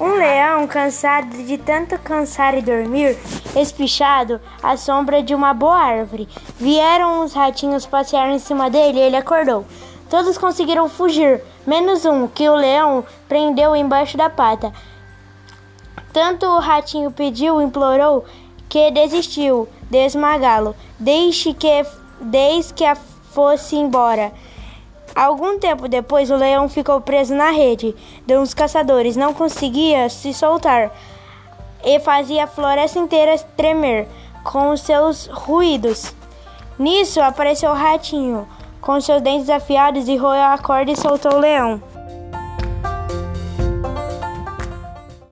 Um leão, cansado de tanto cansar e dormir, espichado à sombra de uma boa árvore. Vieram os ratinhos passear em cima dele e ele acordou. Todos conseguiram fugir, menos um, que o leão prendeu embaixo da pata. Tanto o ratinho pediu, implorou, que desistiu de esmagá-lo, desde que, desde que a fosse embora. Algum tempo depois, o leão ficou preso na rede de uns caçadores, não conseguia se soltar e fazia a floresta inteira tremer com os seus ruídos. Nisso apareceu o ratinho, com seus dentes afiados, e roeu a corda e soltou o leão.